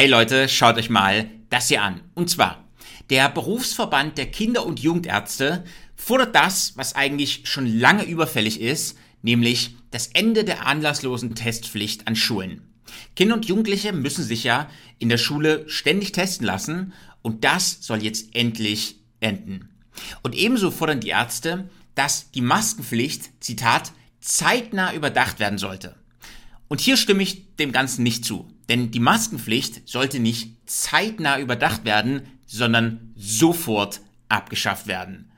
Hey Leute, schaut euch mal das hier an. Und zwar, der Berufsverband der Kinder- und Jugendärzte fordert das, was eigentlich schon lange überfällig ist, nämlich das Ende der anlasslosen Testpflicht an Schulen. Kinder und Jugendliche müssen sich ja in der Schule ständig testen lassen und das soll jetzt endlich enden. Und ebenso fordern die Ärzte, dass die Maskenpflicht, Zitat, zeitnah überdacht werden sollte. Und hier stimme ich dem Ganzen nicht zu. Denn die Maskenpflicht sollte nicht zeitnah überdacht werden, sondern sofort abgeschafft werden.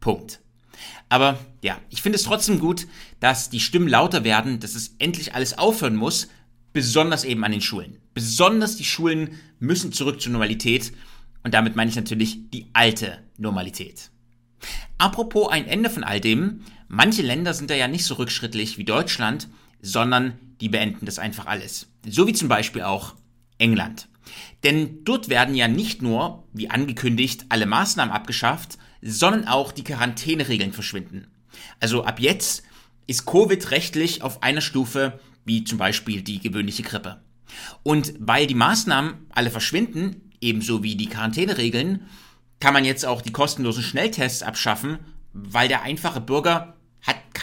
Punkt. Aber ja, ich finde es trotzdem gut, dass die Stimmen lauter werden, dass es endlich alles aufhören muss, besonders eben an den Schulen. Besonders die Schulen müssen zurück zur Normalität und damit meine ich natürlich die alte Normalität. Apropos ein Ende von all dem, manche Länder sind da ja nicht so rückschrittlich wie Deutschland, sondern die beenden das einfach alles. So wie zum Beispiel auch England. Denn dort werden ja nicht nur, wie angekündigt, alle Maßnahmen abgeschafft, sondern auch die Quarantäneregeln verschwinden. Also ab jetzt ist Covid rechtlich auf einer Stufe wie zum Beispiel die gewöhnliche Grippe. Und weil die Maßnahmen alle verschwinden, ebenso wie die Quarantäneregeln, kann man jetzt auch die kostenlosen Schnelltests abschaffen, weil der einfache Bürger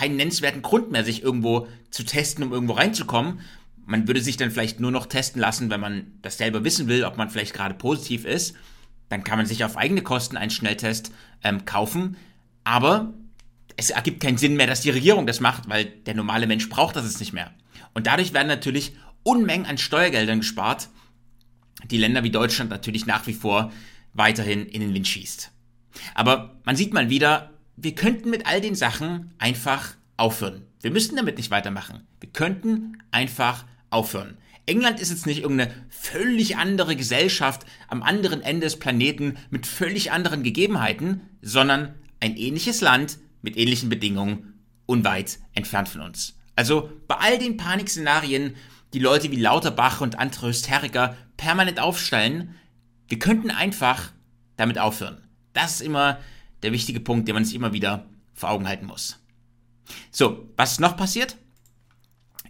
keinen nennenswerten Grund mehr, sich irgendwo zu testen, um irgendwo reinzukommen. Man würde sich dann vielleicht nur noch testen lassen, wenn man das selber wissen will, ob man vielleicht gerade positiv ist. Dann kann man sich auf eigene Kosten einen Schnelltest ähm, kaufen. Aber es ergibt keinen Sinn mehr, dass die Regierung das macht, weil der normale Mensch braucht das jetzt nicht mehr. Und dadurch werden natürlich Unmengen an Steuergeldern gespart, die Länder wie Deutschland natürlich nach wie vor weiterhin in den Wind schießt. Aber man sieht mal wieder, wir könnten mit all den Sachen einfach aufhören. Wir müssten damit nicht weitermachen. Wir könnten einfach aufhören. England ist jetzt nicht irgendeine völlig andere Gesellschaft am anderen Ende des Planeten mit völlig anderen Gegebenheiten, sondern ein ähnliches Land mit ähnlichen Bedingungen unweit entfernt von uns. Also bei all den Panikszenarien, die Leute wie Lauterbach und andere Hysteriker permanent aufstellen, wir könnten einfach damit aufhören. Das ist immer der wichtige Punkt, den man sich immer wieder vor Augen halten muss. So, was ist noch passiert?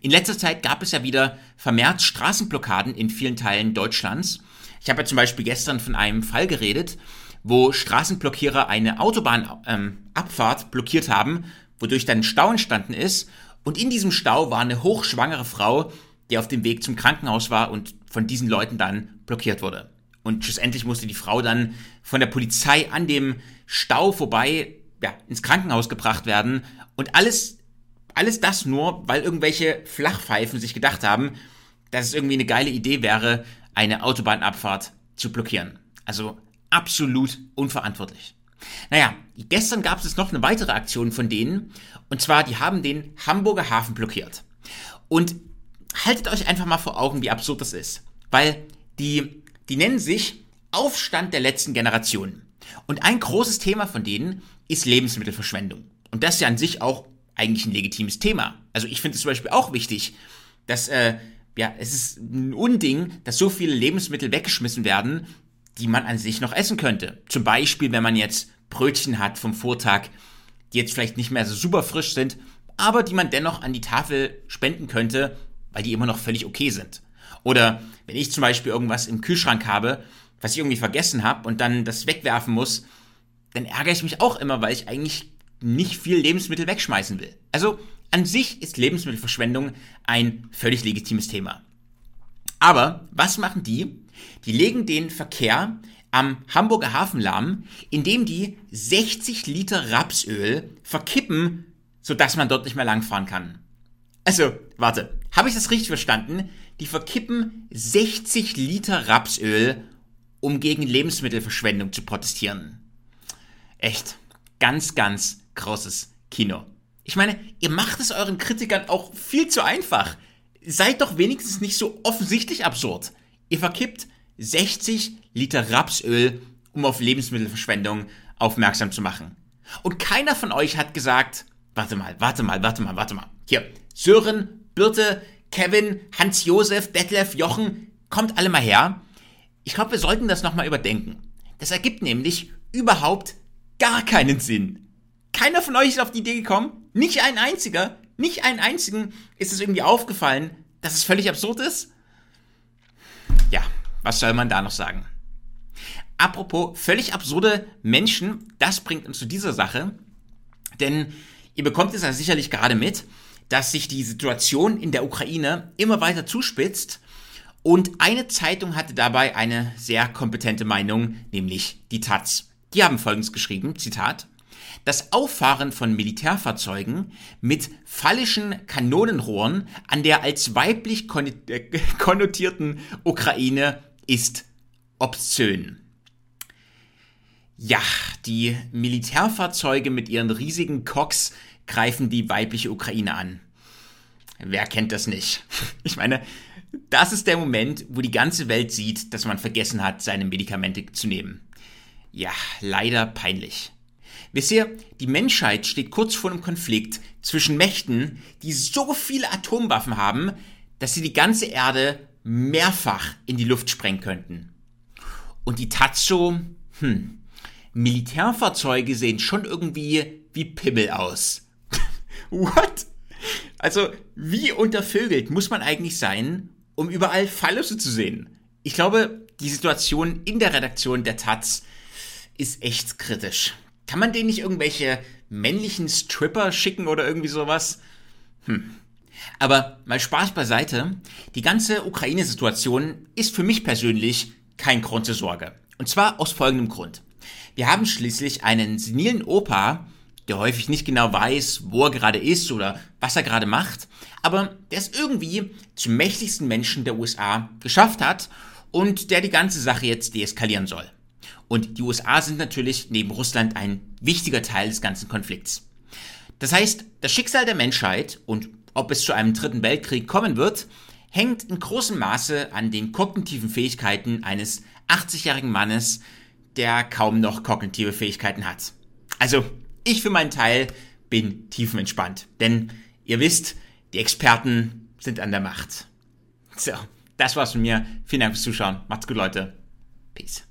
In letzter Zeit gab es ja wieder vermehrt Straßenblockaden in vielen Teilen Deutschlands. Ich habe ja zum Beispiel gestern von einem Fall geredet, wo Straßenblockierer eine Autobahnabfahrt ähm, blockiert haben, wodurch dann Stau entstanden ist. Und in diesem Stau war eine hochschwangere Frau, die auf dem Weg zum Krankenhaus war und von diesen Leuten dann blockiert wurde. Und schlussendlich musste die Frau dann von der Polizei an dem Stau vorbei ja, ins Krankenhaus gebracht werden. Und alles, alles das nur, weil irgendwelche Flachpfeifen sich gedacht haben, dass es irgendwie eine geile Idee wäre, eine Autobahnabfahrt zu blockieren. Also absolut unverantwortlich. Naja, gestern gab es noch eine weitere Aktion von denen. Und zwar, die haben den Hamburger Hafen blockiert. Und haltet euch einfach mal vor Augen, wie absurd das ist. Weil die die nennen sich Aufstand der letzten Generation. Und ein großes Thema von denen ist Lebensmittelverschwendung. Und das ist ja an sich auch eigentlich ein legitimes Thema. Also ich finde es zum Beispiel auch wichtig, dass, äh, ja, es ist ein Unding, dass so viele Lebensmittel weggeschmissen werden, die man an sich noch essen könnte. Zum Beispiel, wenn man jetzt Brötchen hat vom Vortag, die jetzt vielleicht nicht mehr so super frisch sind, aber die man dennoch an die Tafel spenden könnte, weil die immer noch völlig okay sind. Oder wenn ich zum Beispiel irgendwas im Kühlschrank habe, was ich irgendwie vergessen habe und dann das wegwerfen muss, dann ärgere ich mich auch immer, weil ich eigentlich nicht viel Lebensmittel wegschmeißen will. Also an sich ist Lebensmittelverschwendung ein völlig legitimes Thema. Aber was machen die? Die legen den Verkehr am Hamburger Hafen lahm, indem die 60 Liter Rapsöl verkippen, sodass man dort nicht mehr langfahren kann. Also, warte, habe ich das richtig verstanden? Die verkippen 60 Liter Rapsöl, um gegen Lebensmittelverschwendung zu protestieren. Echt, ganz, ganz großes Kino. Ich meine, ihr macht es euren Kritikern auch viel zu einfach. Seid doch wenigstens nicht so offensichtlich absurd. Ihr verkippt 60 Liter Rapsöl, um auf Lebensmittelverschwendung aufmerksam zu machen. Und keiner von euch hat gesagt, warte mal, warte mal, warte mal, warte mal. Hier, Sören, Birte, Kevin, Hans-Josef, Detlef, Jochen, kommt alle mal her. Ich glaube, wir sollten das nochmal überdenken. Das ergibt nämlich überhaupt gar keinen Sinn. Keiner von euch ist auf die Idee gekommen, nicht ein einziger, nicht einen einzigen ist es irgendwie aufgefallen, dass es völlig absurd ist. Ja, was soll man da noch sagen? Apropos völlig absurde Menschen, das bringt uns zu dieser Sache, denn ihr bekommt es ja sicherlich gerade mit, dass sich die Situation in der Ukraine immer weiter zuspitzt und eine Zeitung hatte dabei eine sehr kompetente Meinung, nämlich die Taz. Die haben folgendes geschrieben, Zitat, das Auffahren von Militärfahrzeugen mit phallischen Kanonenrohren an der als weiblich äh, konnotierten Ukraine ist obszön. Ja, die Militärfahrzeuge mit ihren riesigen Cox greifen die weibliche Ukraine an. Wer kennt das nicht? Ich meine, das ist der Moment, wo die ganze Welt sieht, dass man vergessen hat, seine Medikamente zu nehmen. Ja, leider peinlich. Wisst ihr, die Menschheit steht kurz vor einem Konflikt zwischen Mächten, die so viele Atomwaffen haben, dass sie die ganze Erde mehrfach in die Luft sprengen könnten. Und die Tatso, hm, Militärfahrzeuge sehen schon irgendwie wie Pimmel aus. What? Also, wie untervögelt muss man eigentlich sein, um überall Fallüsse zu sehen? Ich glaube, die Situation in der Redaktion der Taz ist echt kritisch. Kann man denen nicht irgendwelche männlichen Stripper schicken oder irgendwie sowas? Hm. Aber mal Spaß beiseite, die ganze Ukraine-Situation ist für mich persönlich kein Grund zur Sorge. Und zwar aus folgendem Grund. Wir haben schließlich einen senilen Opa, der häufig nicht genau weiß, wo er gerade ist oder was er gerade macht, aber der es irgendwie zum mächtigsten Menschen der USA geschafft hat und der die ganze Sache jetzt deeskalieren soll. Und die USA sind natürlich neben Russland ein wichtiger Teil des ganzen Konflikts. Das heißt, das Schicksal der Menschheit und ob es zu einem dritten Weltkrieg kommen wird, hängt in großem Maße an den kognitiven Fähigkeiten eines 80-jährigen Mannes, der kaum noch kognitive Fähigkeiten hat. Also ich für meinen Teil bin tiefenentspannt, denn ihr wisst, die Experten sind an der Macht. So, das war's von mir. Vielen Dank fürs Zuschauen. Macht's gut, Leute. Peace.